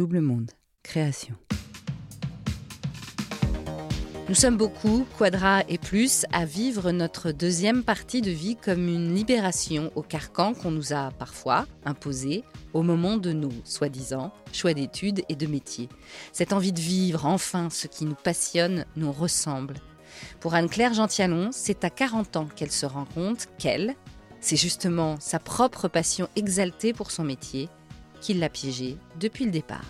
Double Monde, création. Nous sommes beaucoup, Quadra et plus, à vivre notre deuxième partie de vie comme une libération au carcan qu'on nous a parfois imposé au moment de nos, soi-disant, choix d'études et de métiers. Cette envie de vivre enfin ce qui nous passionne nous ressemble. Pour Anne-Claire Gentialon, c'est à 40 ans qu'elle se rend compte qu'elle, c'est justement sa propre passion exaltée pour son métier qui l'a piégée depuis le départ.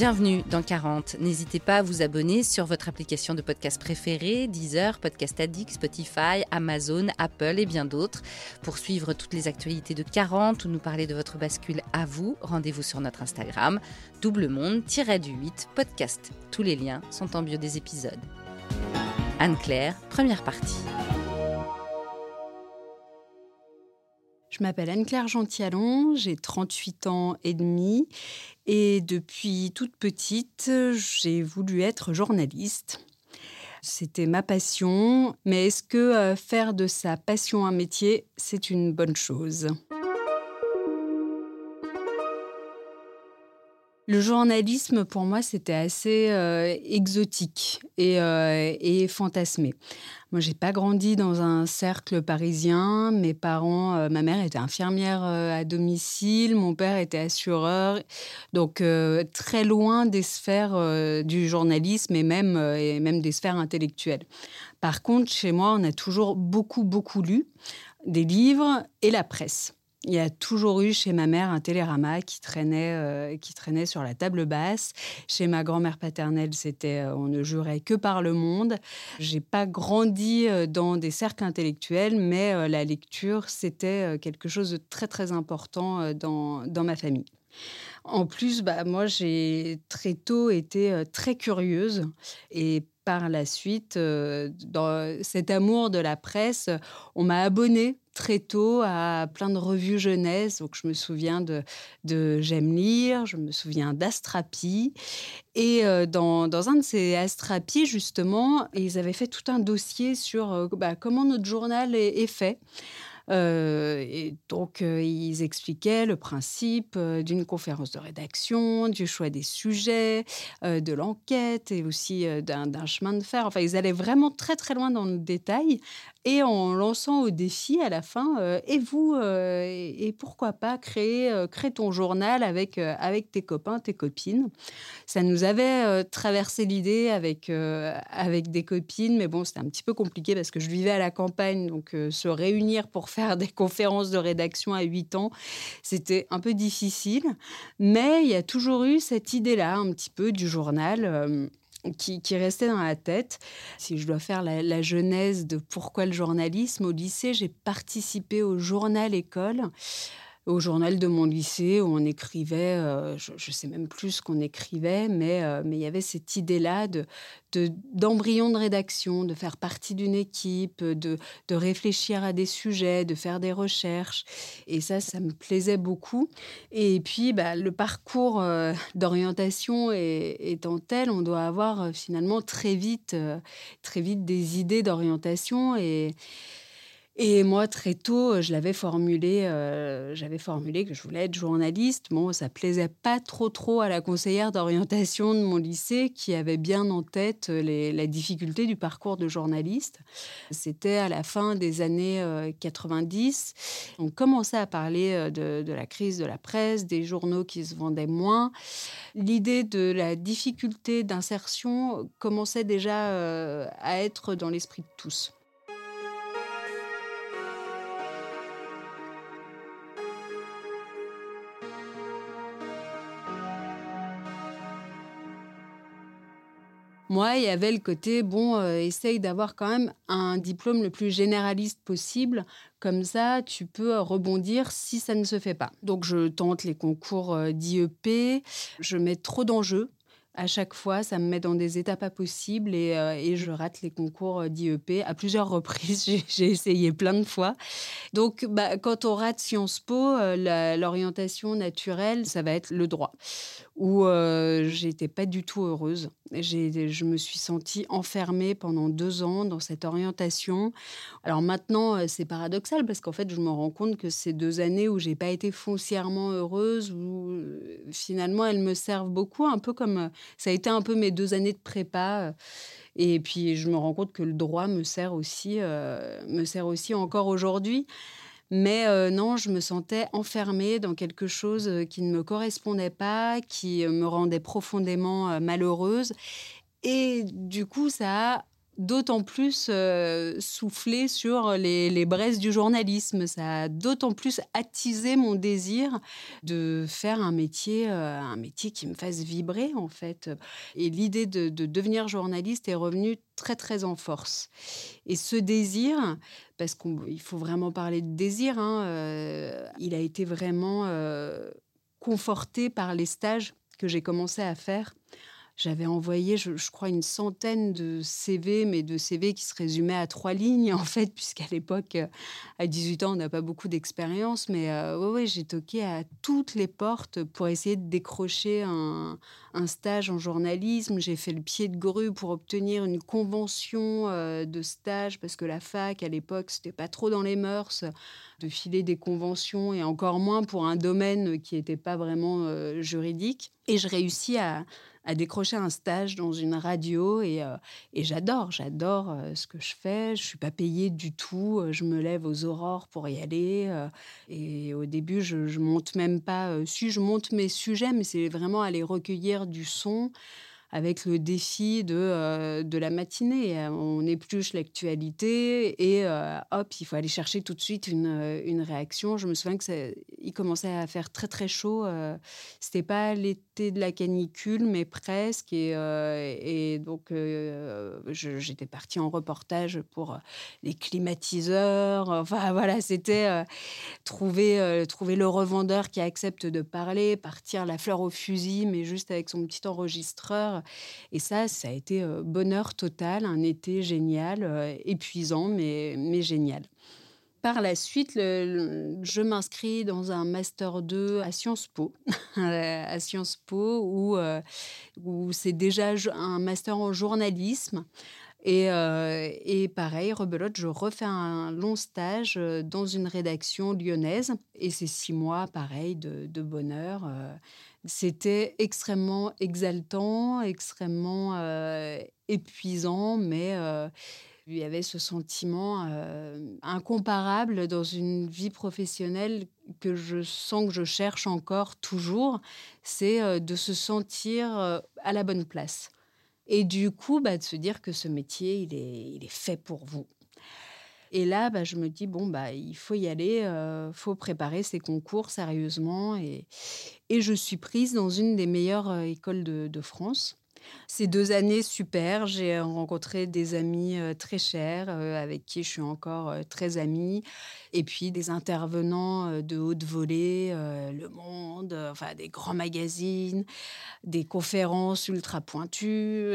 Bienvenue dans 40. N'hésitez pas à vous abonner sur votre application de podcast préférée, Deezer, Podcast Addict, Spotify, Amazon, Apple et bien d'autres. Pour suivre toutes les actualités de 40 ou nous parler de votre bascule à vous, rendez-vous sur notre Instagram, double monde-du-8 podcast. Tous les liens sont en bio des épisodes. Anne-Claire, première partie. Je m'appelle Anne-Claire Gentialon, j'ai 38 ans et demi et depuis toute petite, j'ai voulu être journaliste. C'était ma passion, mais est-ce que euh, faire de sa passion un métier, c'est une bonne chose? Le journalisme, pour moi, c'était assez euh, exotique et, euh, et, fantasmé. Moi, j'ai pas grandi dans un cercle parisien. Mes parents, euh, ma mère était infirmière à domicile, mon père était assureur, donc très loin des sphères du journalisme et même des sphères intellectuelles. Par contre, chez moi, on a toujours beaucoup, beaucoup lu des livres et la presse. Il y a toujours eu chez ma mère un télérama qui traînait, euh, qui traînait sur la table basse. Chez ma grand-mère paternelle, c'était euh, on ne jurait que par le monde. J'ai pas grandi euh, dans des cercles intellectuels, mais la lecture, c'était quelque chose de très très important dans, dans ma famille. En plus, bah, moi, j'ai très tôt été très curieuse et par la suite, dans cet amour de la presse, on m'a abonnée très tôt à plein de revues jeunesse. Donc, je me souviens de, J'aime lire, je me souviens d'Astrapi. Et euh, dans, un de ces Astrapi, justement, ils avaient fait tout un dossier sur euh, bah, comment notre journal est fait. Euh, et donc, euh, ils expliquaient le principe euh, d'une conférence de rédaction, du choix des sujets, de l'enquête et aussi d'un chemin de fer. Enfin, ils allaient vraiment très, très loin dans le détail et en lançant au défi à la fin, et vous, et pourquoi pas créer, créer ton journal avec, avec tes copains, tes copines? Ça nous avait traversé l'idée avec, avec des copines, mais bon, c'était un petit peu compliqué parce que je vivais à la campagne, donc se réunir pour faire des conférences de rédaction à 8 ans, c'était un peu difficile. Mais il y a toujours eu cette idée-là, un petit peu, du journal. Euh, qui, restait dans la tête. Si je dois faire la genèse de pourquoi le journalisme, au lycée, j'ai participé au journal école au journal de mon lycée où on écrivait, euh, je ne sais même plus ce qu'on écrivait, mais euh, mais il y avait cette idée-là de d'embryon de, rédaction, de faire partie d'une équipe, de, de réfléchir à des sujets, de faire des recherches. Et ça, ça me plaisait beaucoup. Et puis, bah, le parcours euh, d'orientation étant tel, on doit avoir finalement très vite, très vite des idées d'orientation et et moi, très tôt, euh, je l'avais formulé, euh, j'avais formulé que je voulais être journaliste. Bon, ça plaisait pas trop trop à la conseillère d'orientation de mon lycée qui avait bien en tête euh, les, la difficulté du parcours de journaliste. C'était à la fin des années 90. On commençait à parler de, de la crise de la presse, des journaux qui se vendaient moins. L'idée de la difficulté d'insertion commençait déjà à être dans l'esprit de tous. Moi, il y avait le côté, bon, euh, essaye d'avoir quand même un diplôme le plus généraliste possible. Comme ça, tu peux rebondir si ça ne se fait pas. Donc, je tente les concours euh, d'IEP. Je mets trop d'enjeux à chaque fois, ça me met dans des étapes pas possibles et, euh, et je rate les concours d'IEP à plusieurs reprises. J'ai essayé plein de fois. Donc, bah, quand on rate Sciences Po, l'orientation naturelle, ça va être le droit où euh, j'étais pas du tout heureuse. Je me suis sentie enfermée pendant deux ans dans cette orientation. Alors maintenant, euh, c'est paradoxal parce qu'en fait, je me rends compte que ces deux années où j'ai pas été foncièrement heureuse, où finalement, elles me servent beaucoup, un peu comme ça a été un peu mes deux années de prépa. Et puis, je me rends compte que le droit me sert aussi, me sert aussi encore aujourd'hui. Mais non, je me sentais enfermée dans quelque chose qui ne me correspondait pas, qui me rendait profondément malheureuse. Et du coup, ça a d'autant plus euh, soufflé sur les, braises du journalisme. Ça a d'autant plus attisé mon désir de faire un métier, euh, un métier qui me fasse vibrer en fait. Et l'idée de, devenir journaliste est revenue très très en force. Et ce désir, parce qu'il faut vraiment parler de désir, hein, euh, il a été vraiment conforté par les stages que j'ai commencé à faire j'avais envoyé, je, crois, une centaine de CV, mais de CV qui se résumaient à trois lignes, en fait, puisqu'à l'époque, euh, à 18 ans, on n'a pas beaucoup d'expérience. Mais euh, ouais, j'ai toqué à toutes les portes pour essayer de décrocher un, stage en journalisme. J'ai fait le pied de grue pour obtenir une convention euh, de stage, parce que la fac, à l'époque, c'était pas trop dans les mœurs de filer des conventions, et encore moins pour un domaine qui n'était pas vraiment juridique. Et je réussis à à décrocher un stage dans une radio et, euh, et j'adore, j'adore euh, ce que je fais. Je suis pas payée du tout. Euh, je me lève aux aurores pour y aller. et au début, je, je monte même pas. si je monte mes sujets, mais c'est vraiment aller recueillir du son avec le défi de, euh, de la matinée. Euh, on épluche l'actualité et euh, hop, il faut aller chercher tout de suite une, une réaction. Je me souviens que il commençait à faire très très chaud. C'était pas l'été de la canicule, mais presque. Et, et donc, j'étais partie en reportage pour les climatiseurs. Enfin voilà, c'était trouver, trouver le revendeur qui accepte de parler, partir la fleur au fusil, mais juste avec son petit enregistreur et ça, ça a été euh, bonheur total, un été génial, euh, épuisant, mais, mais génial. Par la suite, je m'inscris dans un Master 2 à Sciences Po, à Sciences Po, où, euh, c'est déjà un master en journalisme. Et, et, pareil, rebelote, je refais un long stage dans une rédaction lyonnaise. Et c'est six mois, pareil, de, bonheur. C'était extrêmement exaltant, extrêmement euh, épuisant, mais euh, il y avait ce sentiment euh, incomparable dans une vie professionnelle que je sens que je cherche encore toujours, c'est de se sentir à la bonne place. Et du coup, bah, de se dire que ce métier, il est fait pour vous. Et là, bah, je me dis, bon, bah, il faut y aller, il euh, faut préparer ces concours sérieusement. Et, je suis prise dans une des meilleures euh, écoles de France. Ces deux années super, j'ai rencontré des amis euh, très chers euh, avec qui je suis encore euh, très amie, et puis des intervenants de haute volée, Le Monde, enfin des grands magazines, des conférences ultra pointues.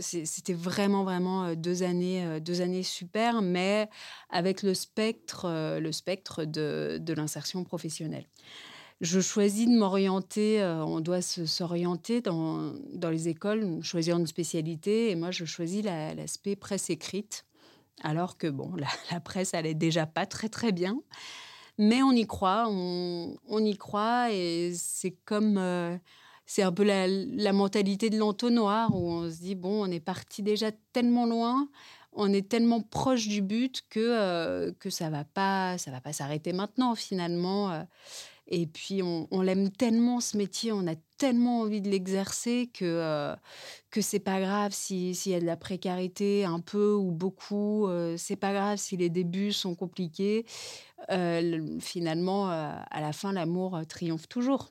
C'était vraiment vraiment deux années, deux années super, mais avec le spectre, le spectre de, de l'insertion professionnelle je choisis de m'orienter, euh, on doit s'orienter dans, dans les écoles, choisir une spécialité, et moi je choisis l'aspect presse écrite, alors que bon, la, presse est déjà pas très très bien, mais on y croit, on, y croit, et c'est comme... Euh, c'est un peu la, mentalité de l'entonnoir où on se dit bon, on est parti déjà tellement loin, on est tellement proche du but que euh, que ça va pas, ça va pas s'arrêter maintenant finalement. Et puis, on, l'aime tellement, ce métier, on a tellement envie de l'exercer que, euh, que c'est pas grave s'il y a de la précarité, un peu ou beaucoup. Euh, c'est pas grave si les débuts sont compliqués. Euh, finalement, à la fin, l'amour triomphe toujours.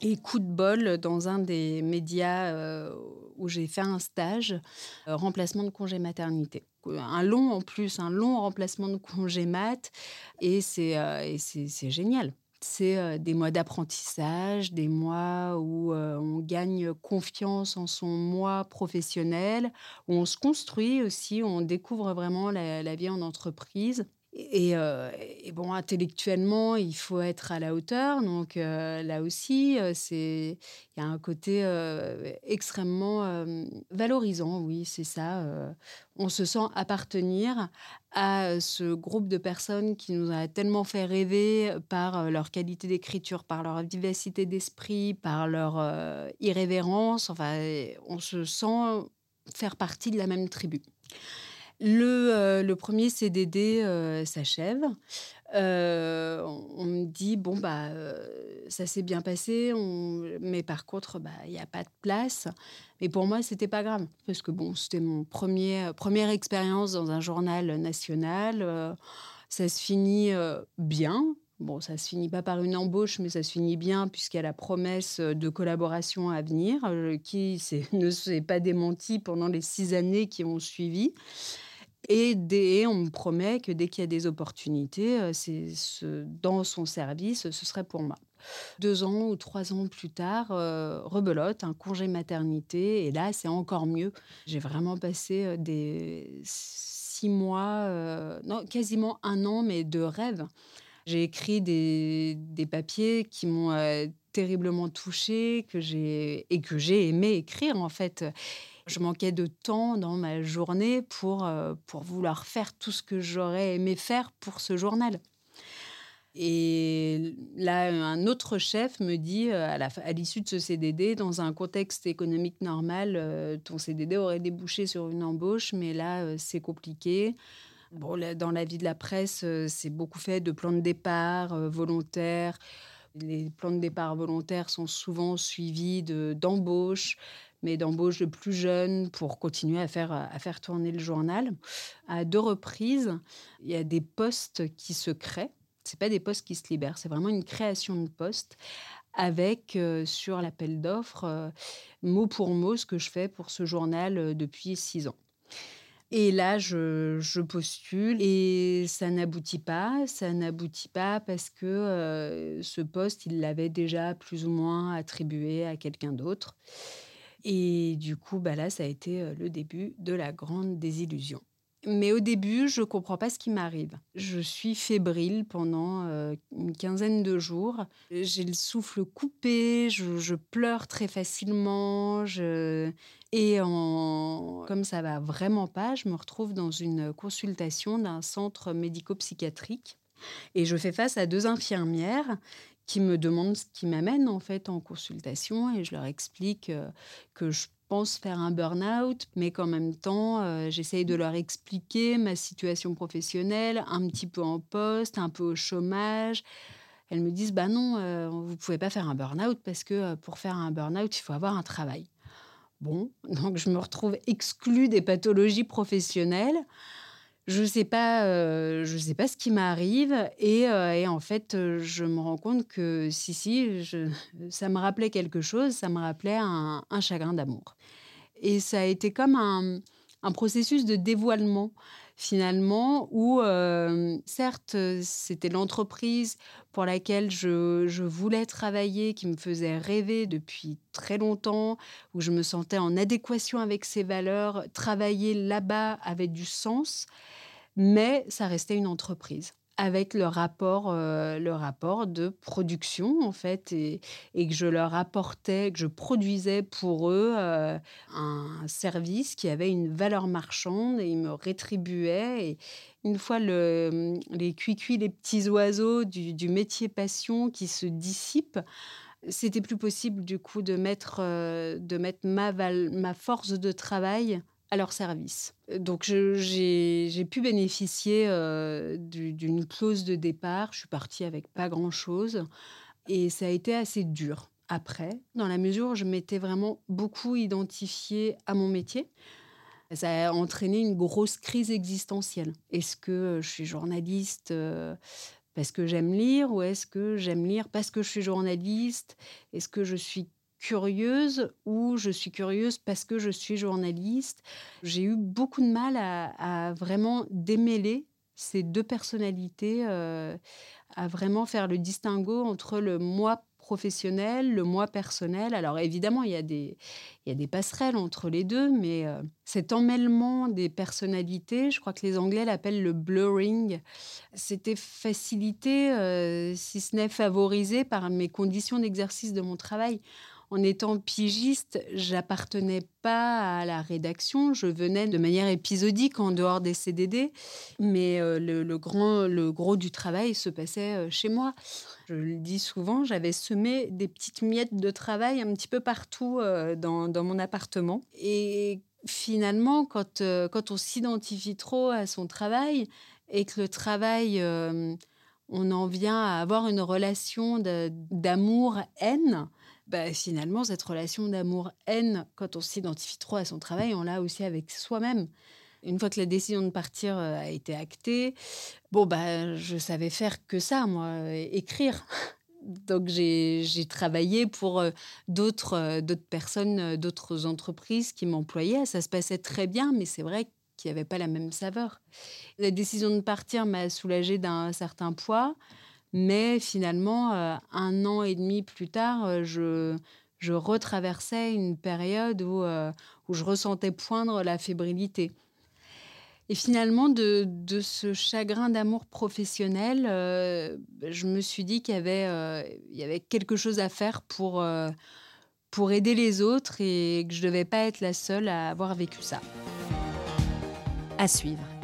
Et coup de bol, dans un des médias euh, où j'ai fait un stage, euh, remplacement de congé maternité. Un long en plus, un long remplacement de congé mat. Et c'est euh, génial. C'est des mois d'apprentissage, des mois où on gagne confiance en son moi professionnel, où on se construit aussi, où on découvre vraiment la vie en entreprise. Et, bon, intellectuellement, il faut être à la hauteur. Donc là aussi, c'est il y a un côté extrêmement valorisant. Oui, c'est ça. on se sent appartenir à ce groupe de personnes qui nous a tellement fait rêver par leur qualité d'écriture, par leur vivacité d'esprit, par leur irrévérence. Enfin, on se sent faire partie de la même tribu. Le, euh, le premier CDD euh, s'achève. Euh, on, me dit bon bah ça s'est bien passé, mais par contre bah il n'y a pas de place. Mais pour moi c'était pas grave parce que bon c'était mon premier première expérience dans un journal national. ça se finit bien. Bon, ça se finit pas par une embauche, mais ça se finit bien puisqu'il y a la promesse de collaboration à venir, qui ne s'est pas démenti pendant les six années qui ont suivi. Et, on me promet que dès qu'il y a des opportunités, euh, c'est dans son service, ce serait pour moi. Deux ans ou trois ans plus tard, euh, rebelote, un congé maternité, et là, c'est encore mieux. J'ai vraiment passé euh, des six mois, non, quasiment un an, mais de rêve. J'ai écrit des, des, papiers qui m'ont terriblement touchée, que j'ai et que j'ai aimé écrire en fait. Je manquais de temps dans ma journée pour, euh, pour vouloir faire tout ce que j'aurais aimé faire pour ce journal. Et là, un autre chef me dit, euh, à l'issue de ce CDD, dans un contexte économique normal, euh, ton CDD aurait débouché sur une embauche, mais là, c'est compliqué. Bon, dans la vie de la presse, c'est beaucoup fait de plans de départ volontaires. Les plans de départ volontaires sont souvent suivis d'embauches mais d'embauche de plus jeunes pour continuer à faire, à faire tourner le journal. À deux reprises, il y a des postes qui se créent. Ce pas des postes qui se libèrent, c'est vraiment une création de postes avec euh, sur l'appel d'offres euh, mot pour mot ce que je fais pour ce journal euh, depuis six ans. Et là, je, je, postule et ça n'aboutit pas. Ça n'aboutit pas parce que ce poste, il l'avait déjà plus ou moins attribué à quelqu'un d'autre. Et du coup, bah là, ça a été euh, le début de la grande désillusion. Mais au début, je ne comprends pas ce qui m'arrive. Je suis fébrile pendant euh, une quinzaine de jours. J'ai le souffle coupé, je, pleure très facilement. Et en... comme ça va vraiment pas, je me retrouve dans une consultation d'un centre médico-psychiatrique. Et je fais face à deux infirmières qui me demandent ce qui m'amène en fait en consultation et je leur explique euh, que je pense faire un burn-out, mais qu'en même temps, euh, j'essaye de leur expliquer ma situation professionnelle, un petit peu en poste, un peu au chômage. Elles me disent, bah non, euh, vous pouvez pas faire un burn-out parce que pour faire un burn-out, il faut avoir un travail. Bon, donc je me retrouve exclue des pathologies professionnelles je sais euh, sais pas ce qui m'arrive et, euh, en fait, euh, je me rends compte que si si, ça me rappelait quelque chose, ça me rappelait un, chagrin d'amour. Et ça a été comme un, processus de dévoilement finalement où certes c'était l'entreprise pour laquelle je, je, voulais travailler, qui me faisait rêver depuis très longtemps, où je me sentais en adéquation avec ses valeurs, travailler là-bas avait du sens mais ça restait une entreprise avec le rapport, euh, rapport de production en fait, et, que je leur apportais, que je produisais pour eux euh, un service qui avait une valeur marchande et ils me rétribuaient. Et une fois le, les cuicui, les petits oiseaux du, métier passion qui se dissipent, c'était plus possible du coup de mettre, euh, de mettre ma force de travail à leur service. Donc j'ai pu bénéficier euh, d'une clause de départ. Je suis partie avec pas grand-chose. Et ça a été assez dur après, dans la mesure où je m'étais vraiment beaucoup identifiée à mon métier. Ça a entraîné une grosse crise existentielle. Est-ce que je suis journaliste euh, parce que j'aime lire ou est-ce que j'aime lire parce que je suis journaliste? Est-ce que je suis curieuse ou je suis curieuse parce que je suis journaliste. J'ai eu beaucoup de mal à, vraiment démêler ces deux personnalités, euh, à vraiment faire le distinguo entre le moi professionnel, le moi personnel. Alors évidemment, il y a des, passerelles entre les deux, mais euh, cet emmêlement des personnalités, je crois que les Anglais l'appellent le blurring, c'était facilité, euh, si ce n'est favorisé par mes conditions d'exercice de mon travail en étant pigiste, j'appartenais pas à la rédaction. Je venais de manière épisodique en dehors des CDD, mais euh, le, grand, le gros du travail se passait euh, chez moi. Je le dis souvent, j'avais semé des petites miettes de travail un petit peu partout euh, dans, mon appartement. Et finalement, quand, quand on s'identifie trop à son travail et que le travail on en vient à avoir une relation d'amour-haine, bah, finalement, cette relation d'amour-haine, quand on s'identifie trop à son travail, on l'a aussi avec soi-même. Une fois que la décision de partir euh, a été actée, bon, bah, je savais faire que ça, moi, écrire. Donc j'ai travaillé pour euh, euh, d'autres personnes, d'autres entreprises qui m'employaient. Ça se passait très bien, mais c'est vrai qu'il n'y avait pas la même saveur. La décision de partir m'a soulagée d'un certain poids. Mais finalement, euh, un an et demi plus tard, euh, je, retraversais une période où, euh, où je ressentais poindre la fébrilité. Et finalement, de, de ce chagrin d'amour professionnel, je me suis dit qu'il y, avait, il y avait quelque chose à faire pour, pour aider les autres et que je ne devais pas être la seule à avoir vécu ça. À suivre.